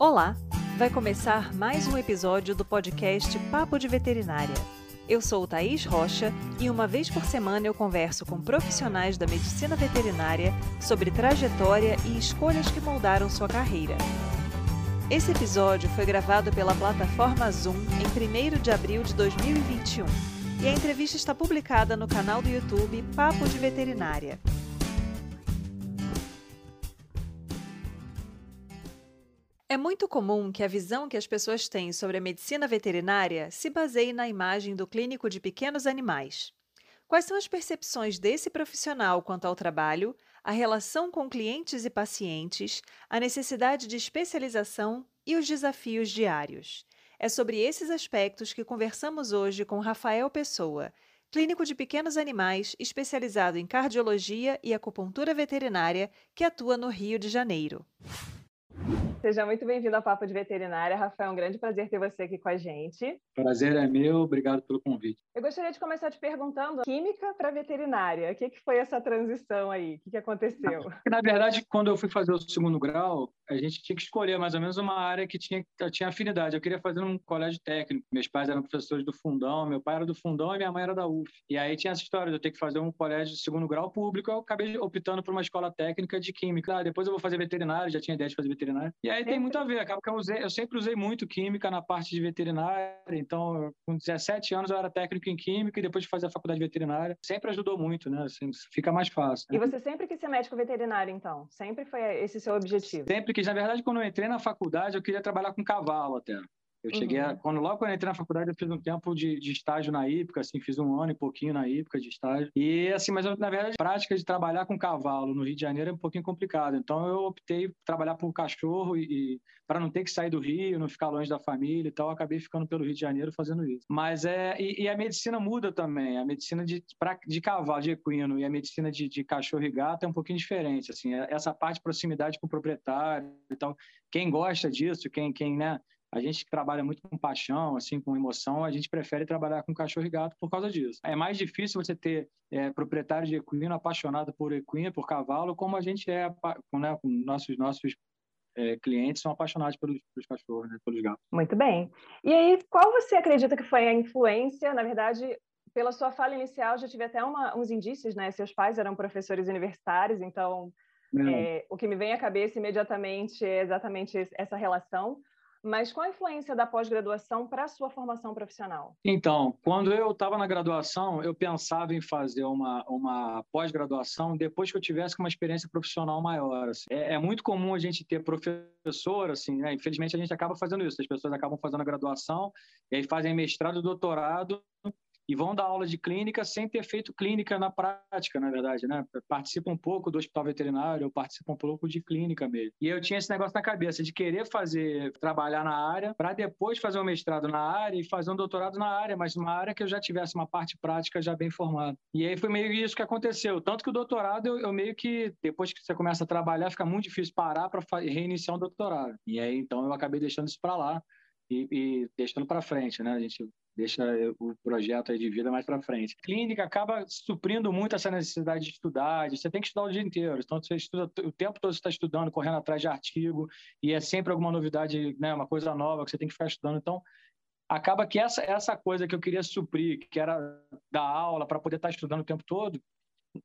Olá! Vai começar mais um episódio do podcast Papo de Veterinária. Eu sou Thaís Rocha e uma vez por semana eu converso com profissionais da medicina veterinária sobre trajetória e escolhas que moldaram sua carreira. Esse episódio foi gravado pela plataforma Zoom em 1 de abril de 2021 e a entrevista está publicada no canal do YouTube Papo de Veterinária. É muito comum que a visão que as pessoas têm sobre a medicina veterinária se baseie na imagem do clínico de pequenos animais. Quais são as percepções desse profissional quanto ao trabalho, a relação com clientes e pacientes, a necessidade de especialização e os desafios diários? É sobre esses aspectos que conversamos hoje com Rafael Pessoa, clínico de pequenos animais especializado em cardiologia e acupuntura veterinária que atua no Rio de Janeiro. Seja muito bem-vindo ao Papo de Veterinária. Rafael, é um grande prazer ter você aqui com a gente. Prazer é meu, obrigado pelo convite. Eu gostaria de começar te perguntando, química para veterinária, o que, que foi essa transição aí? O que, que aconteceu? Na verdade, quando eu fui fazer o segundo grau, a gente tinha que escolher mais ou menos uma área que tinha, que tinha afinidade. Eu queria fazer um colégio técnico. Meus pais eram professores do Fundão, meu pai era do Fundão e minha mãe era da UF. E aí tinha essa história de eu ter que fazer um colégio de segundo grau público. Eu acabei optando por uma escola técnica de química. Ah, depois eu vou fazer veterinário, já tinha ideia de fazer veterinário. E aí tem muito a ver, acaba que eu, usei, eu sempre usei muito química na parte de veterinária, então com 17 anos eu era técnico em química e depois de fazer a faculdade de veterinária, sempre ajudou muito, né? Assim, fica mais fácil. Né? E você sempre quis ser médico veterinário, então? Sempre foi esse seu objetivo? Sempre quis. Na verdade, quando eu entrei na faculdade, eu queria trabalhar com cavalo até. Eu cheguei uhum. a, quando logo quando eu entrei na faculdade eu fiz um tempo de, de estágio na IPCA, assim, fiz um ano e pouquinho na IPCA de estágio. E assim, mas eu, na verdade, a prática de trabalhar com cavalo no Rio de Janeiro é um pouquinho complicado. Então eu optei por trabalhar por cachorro e, e para não ter que sair do Rio, não ficar longe da família e tal, eu acabei ficando pelo Rio de Janeiro fazendo isso. Mas é e, e a medicina muda também. A medicina de, pra, de cavalo, de equino e a medicina de, de cachorro e gato é um pouquinho diferente, assim. É, essa parte de proximidade com o proprietário e tal. Quem gosta disso, quem quem, né, a gente que trabalha muito com paixão, assim, com emoção, a gente prefere trabalhar com cachorro e gato por causa disso. É mais difícil você ter é, proprietário de equino apaixonado por equino, por cavalo, como a gente é né, com nossos nossos é, clientes são apaixonados pelos, pelos cachorros, né, pelos gatos. Muito bem. E aí, qual você acredita que foi a influência, na verdade, pela sua fala inicial, já tive até uma, uns indícios, né? Seus pais eram professores universitários, então é, o que me vem à cabeça imediatamente é exatamente essa relação. Mas qual a influência da pós-graduação para a sua formação profissional? Então, quando eu estava na graduação, eu pensava em fazer uma, uma pós-graduação depois que eu tivesse uma experiência profissional maior. Assim. É, é, muito comum a gente ter professor, assim, né? infelizmente a gente acaba fazendo isso, as pessoas acabam fazendo a graduação e aí fazem mestrado, doutorado e vão dar aula de clínica sem ter feito clínica na prática, na verdade, né? Participa um pouco do hospital veterinário, ou participa um pouco de clínica mesmo. E eu tinha esse negócio na cabeça de querer fazer, trabalhar na área, para depois fazer um mestrado na área e fazer um doutorado na área, mas uma área que eu já tivesse uma parte prática já bem formada. E aí foi meio isso que aconteceu. Tanto que o doutorado, eu, eu meio que, depois que você começa a trabalhar, fica muito difícil parar para reiniciar um doutorado. E aí, então, eu acabei deixando isso para lá. E, e, deixando para frente, né? A gente deixa o projeto de vida mais para frente. Clínica acaba suprindo muito essa necessidade de estudar, você tem que estudar o dia inteiro, então você estuda o tempo todo você está estudando, correndo atrás de artigo, e é sempre alguma novidade, né, uma coisa nova que você tem que ficar estudando, então acaba que essa, essa coisa que eu queria suprir, que era dar aula para poder estar tá estudando o tempo todo,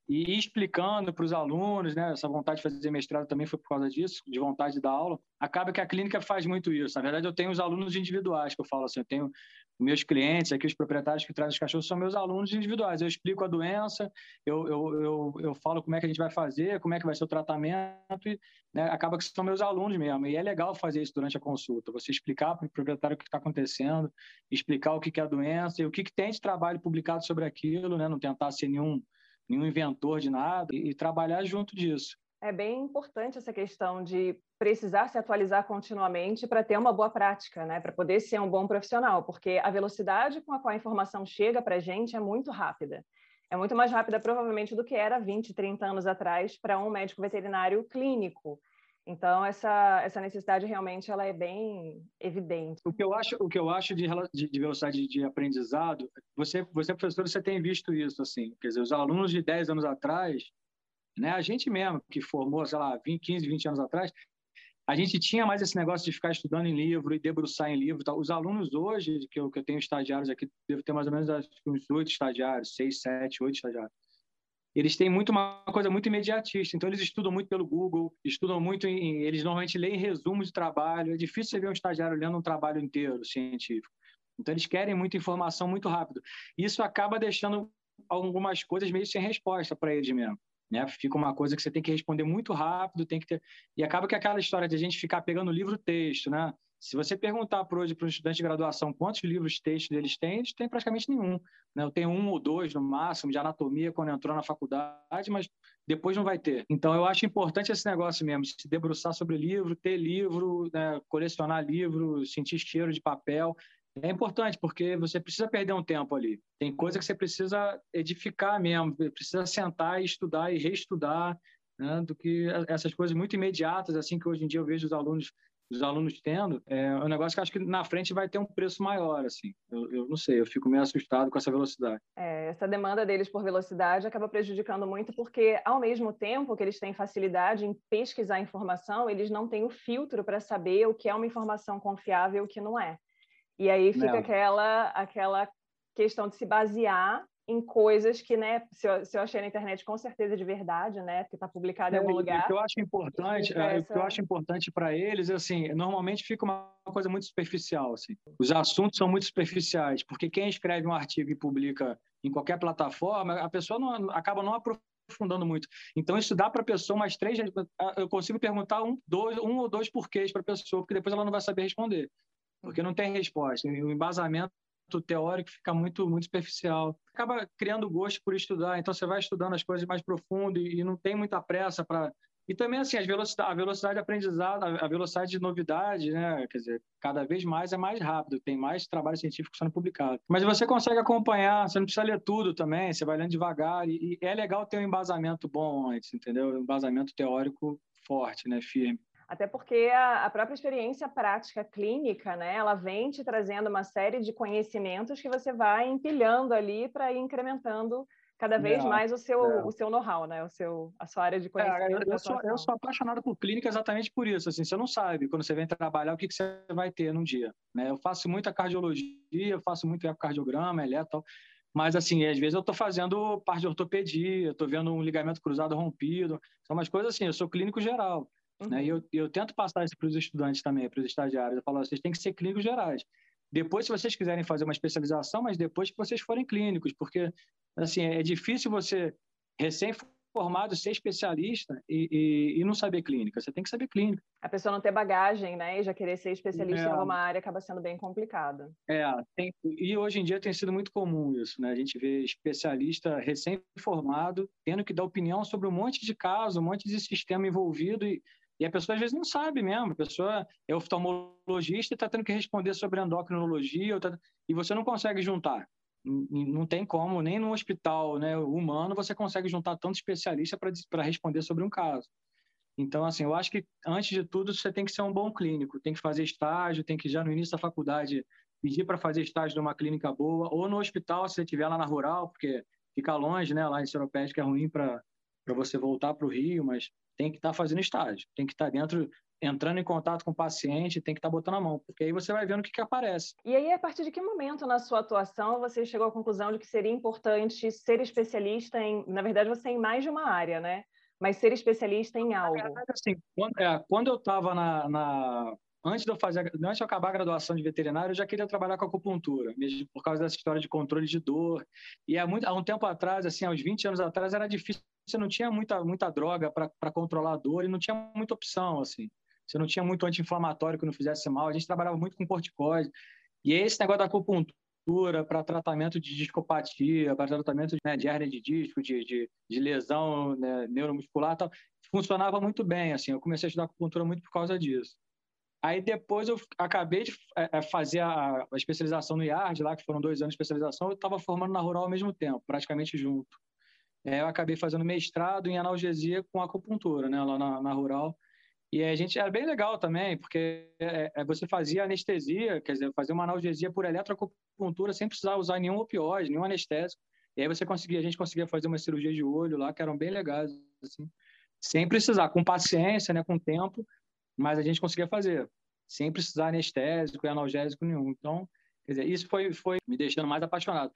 e explicando para os alunos, né, essa vontade de fazer mestrado também foi por causa disso, de vontade de dar aula. Acaba que a clínica faz muito isso. Na verdade, eu tenho os alunos individuais, que eu falo assim, eu tenho meus clientes aqui, os proprietários que trazem os cachorros, são meus alunos individuais. Eu explico a doença, eu, eu, eu, eu falo como é que a gente vai fazer, como é que vai ser o tratamento, e né, acaba que são meus alunos mesmo. E é legal fazer isso durante a consulta, você explicar para o proprietário o que está acontecendo, explicar o que é a doença e o que, que tem de trabalho publicado sobre aquilo, né, não tentar ser nenhum nenhum inventor de nada, e, e trabalhar junto disso. É bem importante essa questão de precisar se atualizar continuamente para ter uma boa prática, né? para poder ser um bom profissional, porque a velocidade com a qual a informação chega para a gente é muito rápida. É muito mais rápida, provavelmente, do que era 20, 30 anos atrás para um médico veterinário clínico. Então, essa, essa necessidade realmente ela é bem evidente. O que eu acho, o que eu acho de, de, velocidade de aprendizado, você, você, professor, você tem visto isso, assim, quer dizer, os alunos de 10 anos atrás, né, a gente mesmo, que formou, sei lá, 20, 15, 20 anos atrás, a gente tinha mais esse negócio de ficar estudando em livro e debruçar em livro. Tal. Os alunos hoje, que eu, que eu tenho estagiários aqui, devo ter mais ou menos uns oito estagiários, seis, sete, oito estagiários. Eles têm muito uma coisa muito imediatista, então eles estudam muito pelo Google, estudam muito em, eles normalmente leem resumos de trabalho. É difícil você ver um estagiário lendo um trabalho inteiro científico. Então eles querem muita informação muito rápido. Isso acaba deixando algumas coisas meio sem resposta para eles mesmo. Né? Fica uma coisa que você tem que responder muito rápido, tem que ter... E acaba que aquela história de a gente ficar pegando livro-texto, né? Se você perguntar para hoje para um estudante de graduação quantos livros textos eles têm, eles têm praticamente nenhum. Né? Eu tenho um ou dois no máximo de anatomia quando entrou na faculdade, mas depois não vai ter. Então eu acho importante esse negócio mesmo, se debruçar sobre livro, ter livro, né? colecionar livro, sentir cheiro de papel. É importante, porque você precisa perder um tempo ali. Tem coisa que você precisa edificar mesmo, precisa sentar e estudar e reestudar, né, do que essas coisas muito imediatas, assim que hoje em dia eu vejo os alunos os alunos tendo, é um negócio que acho que na frente vai ter um preço maior, assim. Eu, eu não sei, eu fico meio assustado com essa velocidade. É, essa demanda deles por velocidade acaba prejudicando muito, porque ao mesmo tempo que eles têm facilidade em pesquisar informação, eles não têm o filtro para saber o que é uma informação confiável e o que não é. E aí fica aquela, aquela questão de se basear em coisas que, né, se eu, se eu achei na internet com certeza de verdade, né, porque está publicado em algum lugar. O que eu acho importante, é, essa... o que eu acho importante para eles, assim, normalmente fica uma coisa muito superficial, assim. Os assuntos são muito superficiais, porque quem escreve um artigo e publica em qualquer plataforma, a pessoa não, acaba não aprofundando muito. Então, isso dá para a pessoa umas três. Eu consigo perguntar um, dois, um ou dois porquês para a pessoa, porque depois ela não vai saber responder porque não tem resposta. O embasamento teórico fica muito muito superficial. Acaba criando gosto por estudar, então você vai estudando as coisas mais profundo e, não tem muita pressa para e também assim as velocidade, a velocidade de aprendizado, a velocidade de novidade, né? Quer dizer, cada vez mais é mais rápido, tem mais trabalho científico sendo publicado. Mas você consegue acompanhar, você não precisa ler tudo também, você vai lendo devagar e, e é legal ter um embasamento bom antes, entendeu? Um embasamento teórico forte, né? Firme. Até porque a, a, própria experiência prática clínica, né, ela vem te trazendo uma série de conhecimentos que você vai empilhando ali para ir incrementando cada vez é, mais o seu, é. o seu know-how, né, o seu, a sua área de conhecimento. É, eu, sou, eu, sou, apaixonado por clínica exatamente por isso. Assim, você não sabe quando você vem trabalhar o que, que você vai ter num dia. Né? Eu faço muita cardiologia, eu faço muito ecocardiograma, eletro, mas assim, às vezes eu estou fazendo parte de ortopedia, estou vendo um ligamento cruzado rompido, são umas coisas assim. Eu sou clínico geral. Uhum. Né? E eu, eu tento passar isso para os estudantes também, para os estagiários. Eu falo, vocês têm que ser clínicos gerais. Depois, se vocês quiserem fazer uma especialização, mas depois que vocês forem clínicos, porque assim é difícil você recém formado, ser especialista e, e, e, não saber clínica. Você tem que saber clínica. A pessoa não ter bagagem, né? E já querer ser especialista é. em alguma área acaba sendo bem complicado. É, tem, e hoje em dia tem sido muito comum isso, né? A gente vê especialista recém-formado tendo que dar opinião sobre um monte de casos, um monte de sistema envolvido e, e a pessoa às vezes não sabe mesmo. A pessoa é oftalmologista e está tendo que responder sobre endocrinologia, tá... e você não consegue juntar não tem como, nem no hospital né, humano você consegue juntar tanto especialista para responder sobre um caso. Então, assim, eu acho que, antes de tudo, você tem que ser um bom clínico, tem que fazer estágio, tem que já no início da faculdade pedir para fazer estágio numa clínica boa, ou no hospital, se você estiver lá na rural, porque fica longe, né, lá em Seropédica é ruim para você voltar para o Rio, mas tem que estar tá fazendo estágio, tem que estar tá dentro entrando em contato com o paciente, tem que estar tá botando a mão, porque aí você vai vendo o que, que aparece. E aí, a partir de que momento na sua atuação você chegou à conclusão de que seria importante ser especialista em, na verdade, você é em mais de uma área, né? Mas ser especialista em algo. Verdade, assim, quando, é, quando eu estava na, na, antes de eu fazer, antes de eu acabar a graduação de veterinário, eu já queria trabalhar com acupuntura, mesmo por causa dessa história de controle de dor. E há, muito, há um tempo atrás, assim, há uns 20 anos atrás, era difícil, você não tinha muita, muita droga para controlar a dor e não tinha muita opção, assim. Você não tinha muito anti-inflamatório que não fizesse mal. A gente trabalhava muito com corticoide. E esse negócio da acupuntura para tratamento de discopatia, para tratamento né, de hernia de disco, de, de, de lesão né, neuromuscular, tal, funcionava muito bem. Assim, eu comecei a estudar acupuntura muito por causa disso. Aí depois eu acabei de é, é, fazer a, especialização no IARD, lá que foram dois anos de especialização, eu estava formando na Rural ao mesmo tempo, praticamente junto. É, eu acabei fazendo mestrado em analgesia com acupuntura, né, lá na, na Rural. E a gente era bem legal também, porque é, você fazia anestesia, quer dizer, fazia uma analgesia por eletroacupuntura sem precisar usar nenhum opioide, nenhum anestésico. E aí você conseguia, a gente conseguia fazer uma cirurgia de olho lá, que eram bem legais, assim, sem precisar, com paciência, né, com tempo. Mas a gente conseguia fazer, sem precisar anestésico e analgésico nenhum. Então, quer dizer, isso foi, foi me deixando mais apaixonado.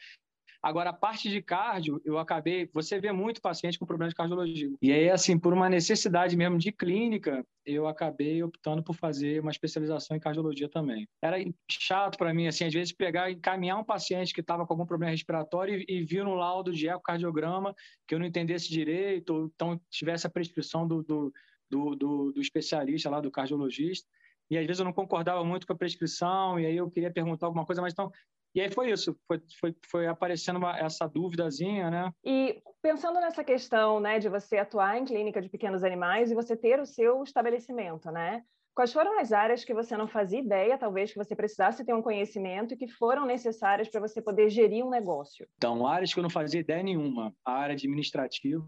Agora, a parte de cardio, eu acabei. Você vê muito paciente com problemas de cardiologia. E aí, assim, por uma necessidade mesmo de clínica, eu acabei optando por fazer uma especialização em cardiologia também. Era chato para mim, assim, às vezes pegar encaminhar um paciente que estava com algum problema respiratório e, e vir no laudo de ecocardiograma que eu não entendesse direito, ou então tivesse a prescrição do, do, do, do, do especialista lá, do cardiologista e às vezes eu não concordava muito com a prescrição, e aí eu queria perguntar alguma coisa, mas então e aí foi isso, foi, foi, foi aparecendo uma, essa duvidazinha, né? E pensando nessa questão, né, de você atuar em clínica de pequenos animais e você ter o seu estabelecimento, né? Quais foram as áreas que você não fazia ideia, talvez, que você precisasse ter um conhecimento e que foram necessárias para você poder gerir um negócio? Então, áreas que eu não fazia ideia nenhuma. A área administrativa,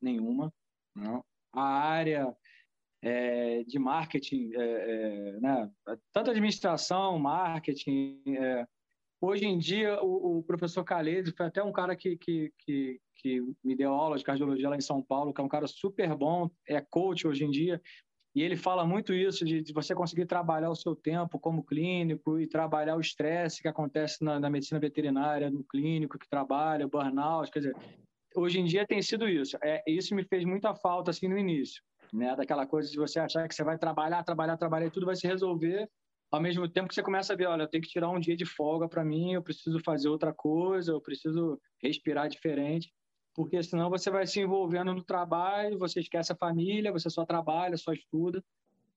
nenhuma. Não. A área é, de marketing, é, é, né? tanto administração, marketing, é, Hoje em dia, o, o professor Calese foi até um cara que, que, que, que, me deu aula de cardiologia lá em São Paulo, que é um cara super bom, é coach hoje em dia, e ele fala muito isso, de, de você conseguir trabalhar o seu tempo como clínico e trabalhar o estresse que acontece na, na medicina veterinária, no clínico que trabalha, burnout, quer dizer, hoje em dia tem sido isso. É, isso me fez muita falta assim no início, né? Daquela coisa de você achar que você vai trabalhar, trabalhar, trabalhar e tudo vai se resolver ao mesmo tempo que você começa a ver, olha, eu tenho que tirar um dia de folga para mim, eu preciso fazer outra coisa, eu preciso respirar diferente, porque senão você vai se envolvendo no trabalho, você esquece a família, você só trabalha, só estuda.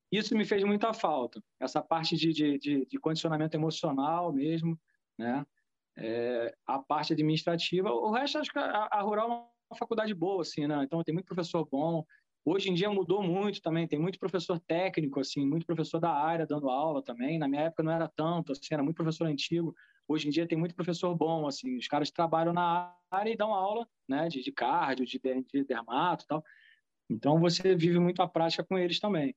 Isso me fez muita falta, essa parte de, de, de, de condicionamento emocional mesmo, né? É, a parte administrativa, o resto acho que a, a Rural é uma faculdade boa, assim, né? Então tem muito professor bom, Hoje em dia mudou muito também, tem muito professor técnico, assim, muito professor da área dando aula também. Na minha época não era tanto, assim, era muito professor antigo. Hoje em dia tem muito professor bom, assim, os caras trabalham na área e dão aula, né, de, de cardio, de, de dermato e tal. Então você vive muito a prática com eles também.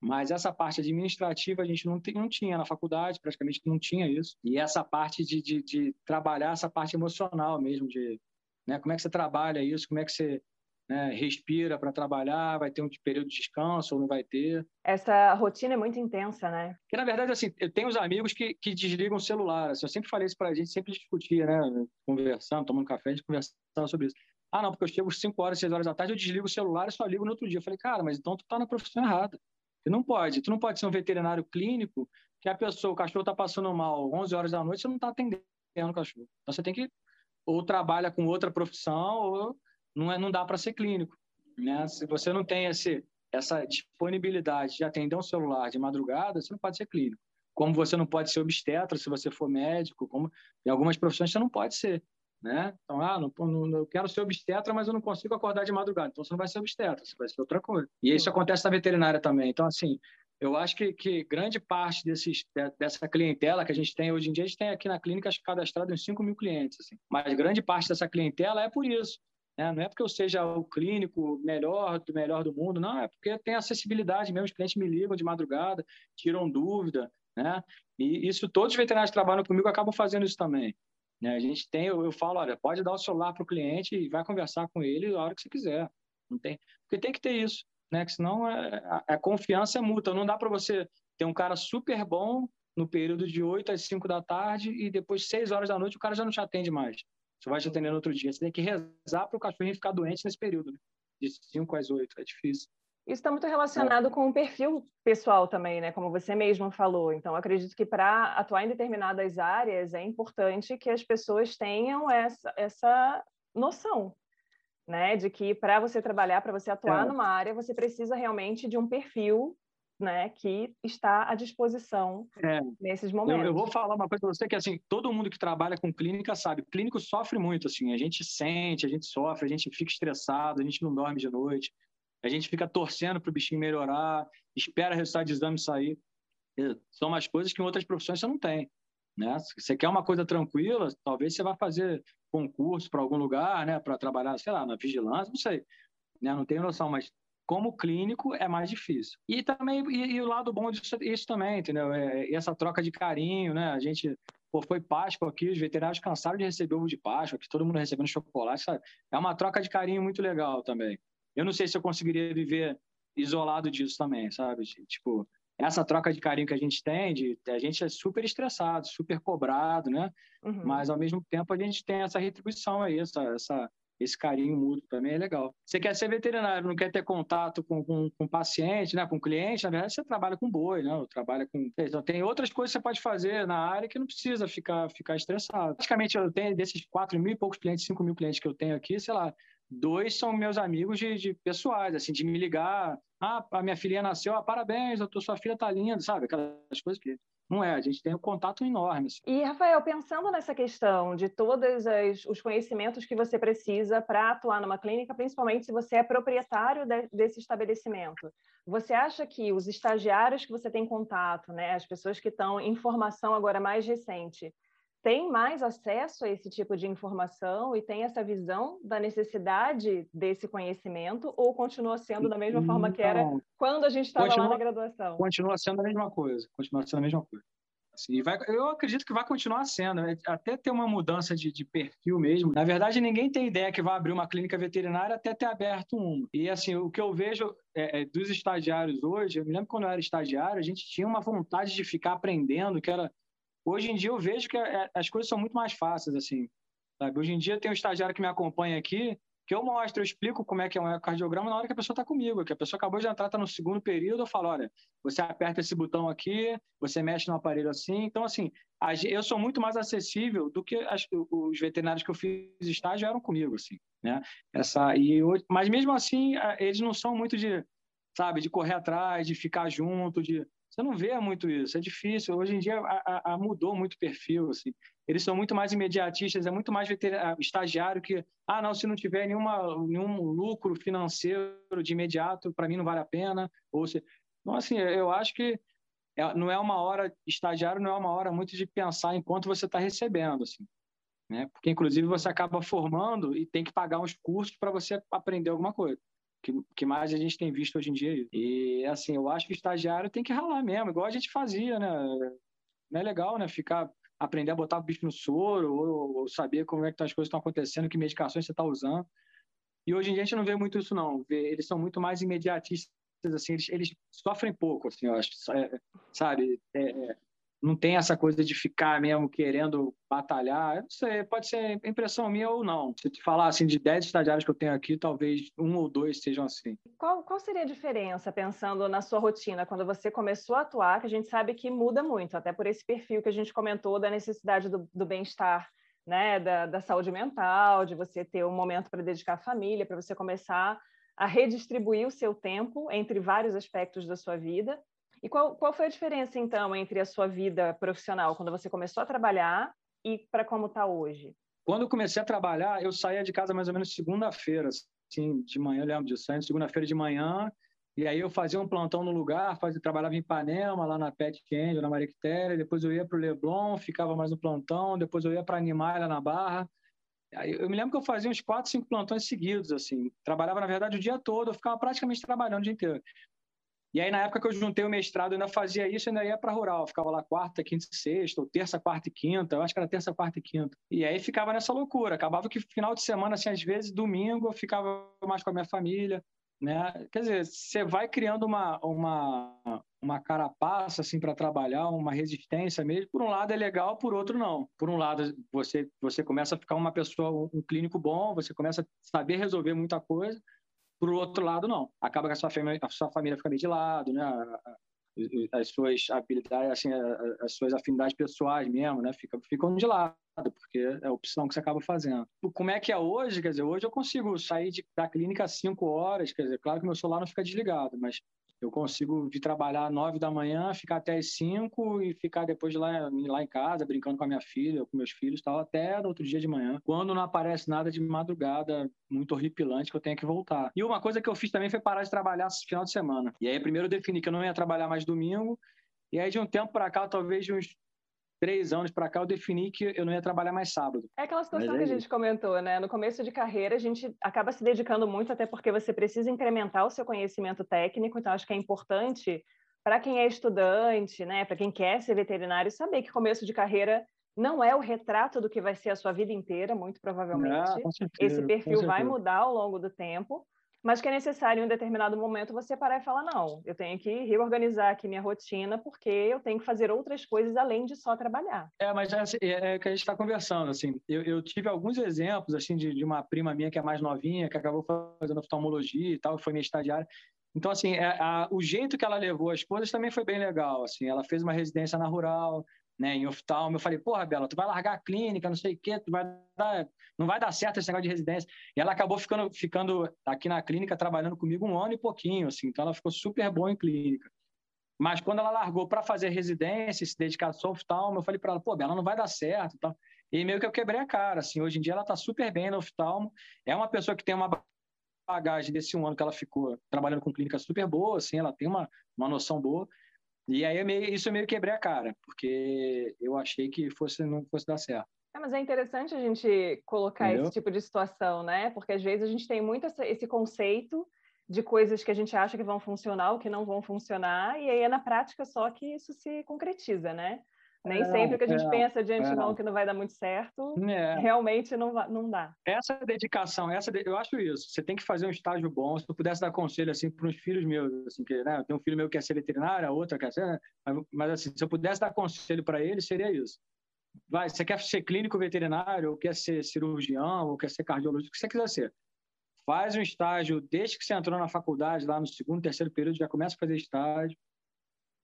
Mas essa parte administrativa a gente não, tem, não tinha na faculdade, praticamente não tinha isso. E essa parte de, de, de trabalhar essa parte emocional mesmo, de né, como é que você trabalha isso, como é que você né, respira para trabalhar, vai ter um período de descanso ou não vai ter. Essa rotina é muito intensa, né? Que na verdade assim, eu tenho os amigos que, que desligam o celular. Assim, eu sempre falei isso para a gente, sempre discutia, né, conversando, tomando café, a gente conversava sobre isso. Ah, não, porque eu chego 5 horas, 6 horas da tarde, eu desligo o celular e só ligo no outro dia. Eu falei, cara, mas então tu tá na profissão errada. Tu não pode, tu não pode ser um veterinário clínico que a pessoa, o cachorro tá passando mal 11 horas da noite, você não tá atendendo o cachorro. Então você tem que ou trabalha com outra profissão ou não, é, não dá para ser clínico. Né? Se você não tem esse, essa disponibilidade de atender um celular de madrugada, você não pode ser clínico. Como você não pode ser obstetra se você for médico, como em algumas profissões você não pode ser. Né? Então, ah, não, não, eu quero ser obstetra, mas eu não consigo acordar de madrugada. Então, você não vai ser obstetra, você vai ser outra coisa. E isso acontece na veterinária também. Então, assim, eu acho que, que grande parte desses, dessa clientela que a gente tem hoje em dia, a gente tem aqui na clínica cadastrado uns 5 mil clientes. Assim. Mas grande parte dessa clientela é por isso. Né? Não é porque eu seja o clínico melhor do melhor do mundo, não, é porque tem acessibilidade mesmo. Os clientes me ligam de madrugada, tiram dúvida, né? E isso todos os veterinários que trabalham comigo acabam fazendo isso também. Né? A gente tem, eu, eu falo, olha, pode dar o celular para o cliente e vai conversar com ele a hora que você quiser. Não tem, porque tem que ter isso, né? Que senão é, a, confiança é mútua. Não dá para você ter um cara super bom no período de 8 às 5 da tarde e depois 6 horas da noite o cara já não te atende mais. Você vai te atender no outro dia. Você tem que rezar para o cachorrinho ficar doente nesse período, né? de 5 às 8. É difícil. Isso está muito relacionado com o perfil pessoal também, né? Como você mesmo falou. Então, acredito que para atuar em determinadas áreas é importante que as pessoas tenham essa, essa noção, né? De que para você trabalhar, para você atuar é. numa área, você precisa realmente de um perfil né, que está à disposição é, nesses momentos. Eu, eu, vou falar uma coisa para você que assim, todo mundo que trabalha com clínica sabe, clínico sofre muito assim, a gente sente, a gente sofre, a gente fica estressado, a gente não dorme de noite, a gente fica torcendo para o bichinho melhorar, espera o resultado de exame sair. São umas coisas que em outras profissões você não tem, né? Se você quer uma coisa tranquila, talvez você vá fazer concurso para algum lugar, né, para trabalhar, sei lá, na vigilância, não sei, né? Não tenho noção, mas como clínico é mais difícil. E também e, e o lado bom disso isso também, entendeu? É, essa troca de carinho, né? A gente pô, foi Páscoa aqui, os veterinários cansaram de receber ovo de Páscoa, que todo mundo recebendo chocolate, sabe? É uma troca de carinho muito legal também. Eu não sei se eu conseguiria viver isolado disso também, sabe? Tipo, essa troca de carinho que a gente tem, de, a gente é super estressado, super cobrado, né? Uhum. Mas, ao mesmo tempo, a gente tem essa retribuição aí, essa, essa, esse carinho mútuo também é legal. Você quer ser veterinário, não quer ter contato com, com, com paciente, né, com cliente, na verdade você trabalha com boi, né? Trabalha com. Então, tem outras coisas que você pode fazer na área que não precisa ficar, ficar estressado. Praticamente eu tenho desses 4 mil e poucos clientes, 5 mil clientes que eu tenho aqui, sei lá, dois são meus amigos de, de pessoais, assim, de me ligar. Ah, a minha filhinha nasceu, ah, parabéns, a sua filha tá linda, sabe? Aquelas coisas que não é, a gente tem um contato enorme. Assim. E, Rafael, pensando nessa questão de todos os conhecimentos que você precisa para atuar numa clínica, principalmente se você é proprietário de, desse estabelecimento, você acha que os estagiários que você tem contato, né, as pessoas que estão em formação agora mais recente, tem mais acesso a esse tipo de informação e tem essa visão da necessidade desse conhecimento ou continua sendo da mesma forma que era então, quando a gente estava lá na graduação? Continua sendo a mesma coisa, continua sendo a mesma coisa. Assim, vai, eu acredito que vai continuar sendo, né? até ter uma mudança de, de, perfil mesmo. Na verdade, ninguém tem ideia que vai abrir uma clínica veterinária até ter aberto uma. E assim, o que eu vejo é, é, dos estagiários hoje, eu me lembro quando eu era estagiário, a gente tinha uma vontade de ficar aprendendo, que era Hoje em dia eu vejo que é, as coisas são muito mais fáceis, assim. Sabe? Hoje em dia tem um estagiário que me acompanha aqui, que eu mostro, eu explico como é que é um cardiograma na hora que a pessoa está comigo, que a pessoa acabou de entrar, está no segundo período, eu falo, olha, você aperta esse botão aqui, você mexe no aparelho assim. Então, assim, eu sou muito mais acessível do que as, os veterinários que eu fiz estágio eram comigo, assim, né? Essa, e, mas mesmo assim, eles não são muito de, sabe, de correr atrás, de ficar junto, de você não vê muito isso, é difícil. Hoje em dia a, a mudou muito o perfil, assim. Eles são muito mais imediatistas, é muito mais estagiário que, ah, não, se não tiver nenhuma, nenhum lucro financeiro de imediato, para mim não vale a pena. Ou se... Então, assim, eu acho que é, não é uma hora, estagiário não é uma hora muito de pensar enquanto você está recebendo, assim. Né? Porque, inclusive, você acaba formando e tem que pagar uns cursos para você aprender alguma coisa que, que mais a gente tem visto hoje em dia. E, assim, eu acho que o estagiário tem que ralar mesmo, igual a gente fazia, né? Não é legal, né? Ficar, aprender a botar o bicho no soro, ou, ou saber como é que as coisas estão acontecendo, que medicações você está usando. E hoje em dia a gente não vê muito isso, não. Eles são muito mais imediatistas, assim, eles, eles sofrem pouco, assim, eu acho. É, sabe? É, é não tem essa coisa de ficar mesmo querendo batalhar. Eu não sei, pode ser impressão minha ou não. Se te falar assim de 10 estagiários que eu tenho aqui, talvez um ou dois sejam assim. Qual, qual seria a diferença, pensando na sua rotina, quando você começou a atuar, que a gente sabe que muda muito, até por esse perfil que a gente comentou da necessidade do, do bem-estar, né, da, da saúde mental, de você ter um momento para dedicar à família, para você começar a redistribuir o seu tempo entre vários aspectos da sua vida e qual, qual foi a diferença, então, entre a sua vida profissional, quando você começou a trabalhar e para como está hoje? Quando eu comecei a trabalhar, eu saía de casa mais ou menos segunda-feira, assim, de manhã, eu lembro disso, segunda-feira de manhã, e aí eu fazia um plantão no lugar, fazia, trabalhava em Ipanema, lá na Pet Candy, na Maria Quitéria, depois eu ia para o Leblon, ficava mais no plantão, depois eu ia para Animar, lá na Barra. Aí eu me lembro que eu fazia uns quatro, cinco plantões seguidos, assim. Trabalhava, na verdade, o dia todo, eu ficava praticamente trabalhando o dia inteiro. E aí, na época que eu juntei o mestrado, eu ainda fazia isso, ainda ia para rural. Eu ficava lá quarta, quinta e sexta, ou terça, quarta e quinta. Eu acho que era terça, quarta e quinta. E aí ficava nessa loucura. Acabava que final de semana, assim, às vezes, domingo, eu ficava mais com a minha família. Né? Quer dizer, você vai criando uma, uma, uma carapaça assim para trabalhar, uma resistência mesmo. Por um lado é legal, por outro não. Por um lado você você começa a ficar uma pessoa um clínico bom, você começa a saber resolver muita coisa. Por outro lado, não. Acaba que a sua família, a sua família fica meio de lado, né? As suas habilidades, assim, as suas afinidades pessoais mesmo, né? Ficam, ficam de lado, porque é a opção que você acaba fazendo. Como é que é hoje? Quer dizer, hoje eu consigo sair de, da clínica às 5 horas, quer dizer, claro que meu celular não fica desligado, mas eu consigo vir trabalhar 9 da manhã, ficar até às 5 e ficar depois de lá, lá em casa, brincando com a minha filha, com meus filhos tal, até no outro dia de manhã. Quando não aparece nada de madrugada muito horripilante que eu tenha que voltar. E uma coisa que eu fiz também foi parar de trabalhar esse final de semana. E aí, primeiro eu defini que eu não ia trabalhar mais domingo. E aí, de um tempo para cá, talvez de uns três anos para cá, eu defini que eu não ia trabalhar mais sábado. É aquela situação é que a gente comentou, né? No começo de carreira, a gente acaba se dedicando muito, até porque você precisa incrementar o seu conhecimento técnico, então acho que é importante para quem é estudante, né? Para quem quer ser veterinário, saber que começo de carreira não é o retrato do que vai ser a sua vida inteira, muito provavelmente. Ah, certeza, Esse perfil vai mudar ao longo do tempo. Mas que é necessário em um determinado momento você parar e falar não, eu tenho que reorganizar aqui minha rotina porque eu tenho que fazer outras coisas além de só trabalhar. É, mas é, é, é que a gente está conversando, assim, eu, eu, tive alguns exemplos, assim, de, de, uma prima minha que é mais novinha, que acabou fazendo oftalmologia e tal, foi minha estagiária, então, assim, é, a, o jeito que ela levou as coisas também foi bem legal, assim, ela fez uma residência na rural, né, em oftalmo. Eu falei, porra, Bela, tu vai largar a clínica, não sei o quê, tu vai dar, não vai dar certo esse negócio de residência. E ela acabou ficando, ficando aqui na clínica trabalhando comigo um ano e pouquinho, assim, então ela ficou super boa em clínica. Mas quando ela largou para fazer residência, se dedicar só ao oftalmo, eu falei para ela, pô, Bela, não vai dar certo tal. E meio que eu quebrei a cara, assim, hoje em dia ela está super bem no oftalmo, é uma pessoa que tem uma bagagem desse um ano que ela ficou trabalhando com clínica super boa, assim, ela tem uma, uma noção boa, e aí meio, isso eu meio quebrei a cara, porque eu achei que fosse, não fosse dar certo. É, mas é interessante a gente colocar Entendeu? esse tipo de situação, né? Porque às vezes a gente tem muito esse conceito de coisas que a gente acha que vão funcionar ou que não vão funcionar, e aí é na prática só que isso se concretiza, né? Nem é, sempre o que a gente é, pensa de antemão que não vai dar muito certo, é. realmente não, não dá. Essa dedicação, essa eu acho isso. Você tem que fazer um estágio bom. Se eu pudesse dar conselho assim para os filhos meus, assim que, né, eu tenho um filho meu que quer ser veterinário, a outra quer ser, né, mas, mas assim, se eu pudesse dar conselho para ele, seria isso. Vai, você quer ser clínico veterinário, ou quer ser cirurgião, ou quer ser cardiologista, o que você quiser ser. Faz um estágio desde que você entrou na faculdade, lá no segundo, terceiro período, já começa a fazer estágio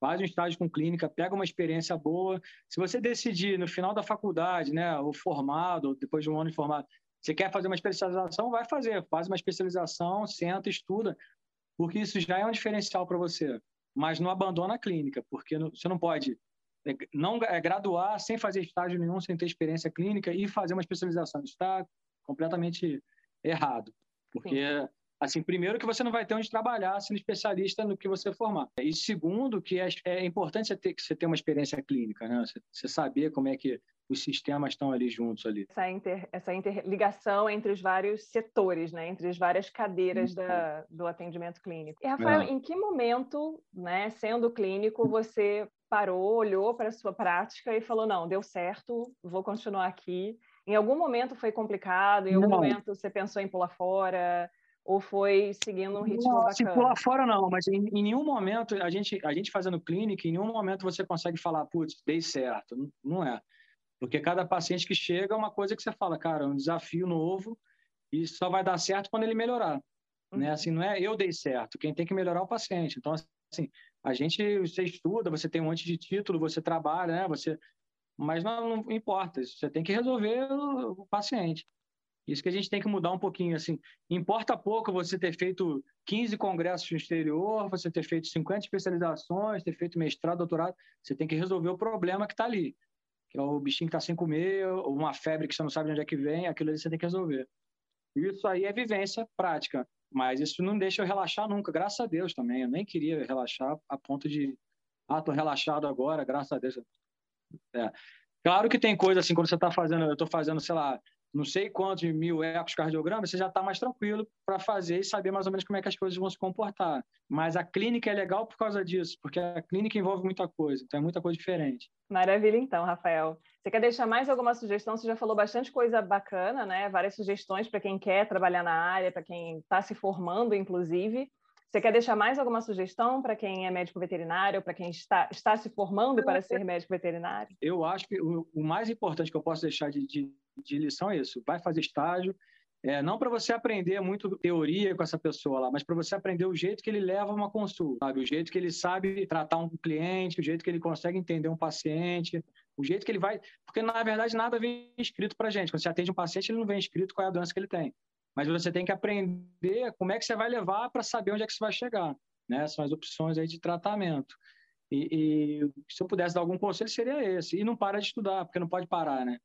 faz um estágio com clínica, pega uma experiência boa. Se você decidir no final da faculdade, né, ou formado, depois de um ano de formado, você quer fazer uma especialização, vai fazer, faz uma especialização, senta, estuda, porque isso já é um diferencial para você. Mas não abandona a clínica, porque você não pode é, não é, graduar sem fazer estágio nenhum, sem ter experiência clínica e fazer uma especialização. Isso está completamente errado, porque Sim. Assim, primeiro que você não vai ter onde trabalhar sendo especialista no que você formar. E segundo que é, é importante você ter, você ter uma experiência clínica, né? Você, você, saber como é que os sistemas estão ali juntos ali. Essa, inter, essa interligação entre os vários setores, né? Entre as várias cadeiras da, do atendimento clínico. E, Rafael, é. em que momento, né, sendo clínico, você parou, olhou para a sua prática e falou, não, deu certo, vou continuar aqui. Em algum momento foi complicado? Em algum não. momento você pensou em pular fora? Ou foi seguindo um ritmo não, Se pular fora, não, mas em, em, nenhum momento, a gente, a gente fazendo clínica, em nenhum momento você consegue falar, putz, dei certo. Não, não é. Porque cada paciente que chega é uma coisa que você fala, cara, é um desafio novo e só vai dar certo quando ele melhorar. Né? Uhum. Né? Assim, não é eu dei certo, quem tem que melhorar é o paciente. Então, assim, a gente, você estuda, você tem um monte de título, você trabalha, né? Você, mas não, não importa, você tem que resolver o, o paciente. Isso que a gente tem que mudar um pouquinho, assim, importa pouco você ter feito 15 congressos no exterior, você ter feito 50 especializações, ter feito mestrado, doutorado, você tem que resolver o problema que está ali, que é o bichinho que está sem comer, ou uma febre que você não sabe de onde é que vem, aquilo ali você tem que resolver. Isso aí é vivência prática, mas isso não deixa eu relaxar nunca, graças a Deus também, eu nem queria relaxar a ponto de, ah, tô relaxado agora, graças a Deus. É. Claro que tem coisa assim, quando você está fazendo, eu estou fazendo, sei lá, não sei quantos mil ecocardiogramas, você já está mais tranquilo para fazer e saber mais ou menos como é que as coisas vão se comportar. Mas a clínica é legal por causa disso, porque a clínica envolve muita coisa, então é muita coisa diferente. Maravilha, então, Rafael. Você quer deixar mais alguma sugestão? Você já falou bastante coisa bacana, né? Várias sugestões para quem quer trabalhar na área, para quem está se formando, inclusive. Você quer deixar mais alguma sugestão para quem é médico veterinário, para quem está, está se formando para ser médico veterinário? Eu acho que o, o mais importante que eu posso deixar de, de, de lição é isso: vai fazer estágio. É, não para você aprender muito teoria com essa pessoa lá, mas para você aprender o jeito que ele leva uma consulta, sabe? o jeito que ele sabe tratar um cliente, o jeito que ele consegue entender um paciente, o jeito que ele vai. Porque, na verdade, nada vem escrito para gente. Quando você atende um paciente, ele não vem escrito qual é a doença que ele tem mas você tem que aprender como é que você vai levar para saber onde é que você vai chegar. Né? São as opções aí de tratamento. E, e, se eu pudesse dar algum conselho, seria esse. E não para de estudar, porque não pode parar, né?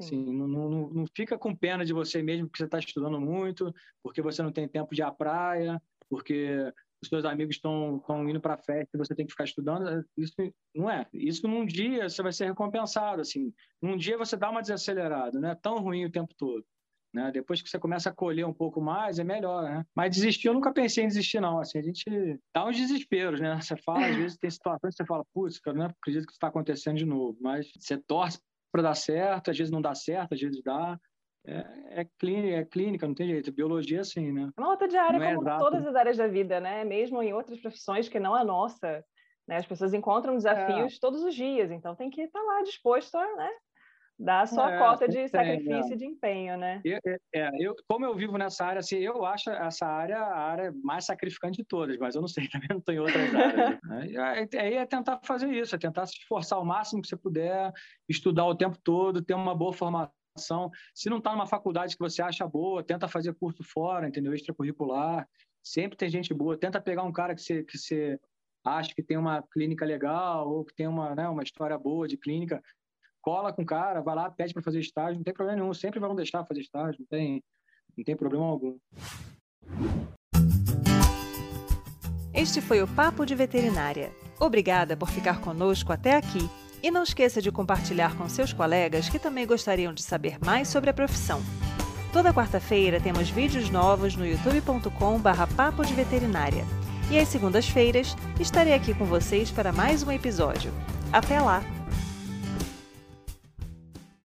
Assim, não, não, não, fica com pena de você mesmo porque você está estudando muito, porque você não tem tempo de ir à praia, porque os seus amigos estão indo para a festa e você tem que ficar estudando. Isso não é. Isso num dia você vai ser recompensado. Assim. Num dia você dá uma desacelerada, não é tão ruim o tempo todo. Né? Depois que você começa a colher um pouco mais, é melhor, né? Mas desistir, eu nunca pensei em desistir, não. Assim, a gente dá uns desesperos, né? Você fala, às vezes tem situações que você fala, putz, cara, não acredito que isso está acontecendo de novo. Mas você torce para dar certo, às vezes não dá certo, às vezes dá. é, é, clínica, é clínica, não tem jeito. Biologia, sim, né? É uma outra de área, é como todas as áreas da vida, né? Mesmo em outras profissões que não a nossa. Né? As pessoas encontram desafios é. todos os dias, então tem que estar lá disposto a né? Dar a sua é, cota de sacrifício e de empenho, né? Eu, é, eu, como eu vivo nessa área, assim, eu acho essa área a área mais sacrificante de todas, mas eu não sei, também não estou em outras áreas. Né? Aí é tentar fazer isso, é tentar se esforçar o máximo que você puder, estudar o tempo todo, ter uma boa formação se não está numa faculdade que você acha boa, tenta fazer curso fora, entendeu? Extracurricular. Sempre tem gente boa. Tenta pegar um cara que você, que você acha que tem uma clínica legal ou que tem uma, né, uma história boa de clínica. Cola com o cara, vai lá, pede para fazer estágio, não tem problema nenhum. Sempre vão deixar fazer estágio, não tem, não tem problema algum. Este foi o Papo de Veterinária. Obrigada por ficar conosco até aqui. E não esqueça de compartilhar com seus colegas que também gostariam de saber mais sobre a profissão. Toda quarta-feira temos vídeos novos no youtube.com/barra papo de veterinária. E às segundas-feiras estarei aqui com vocês para mais um episódio. Até lá!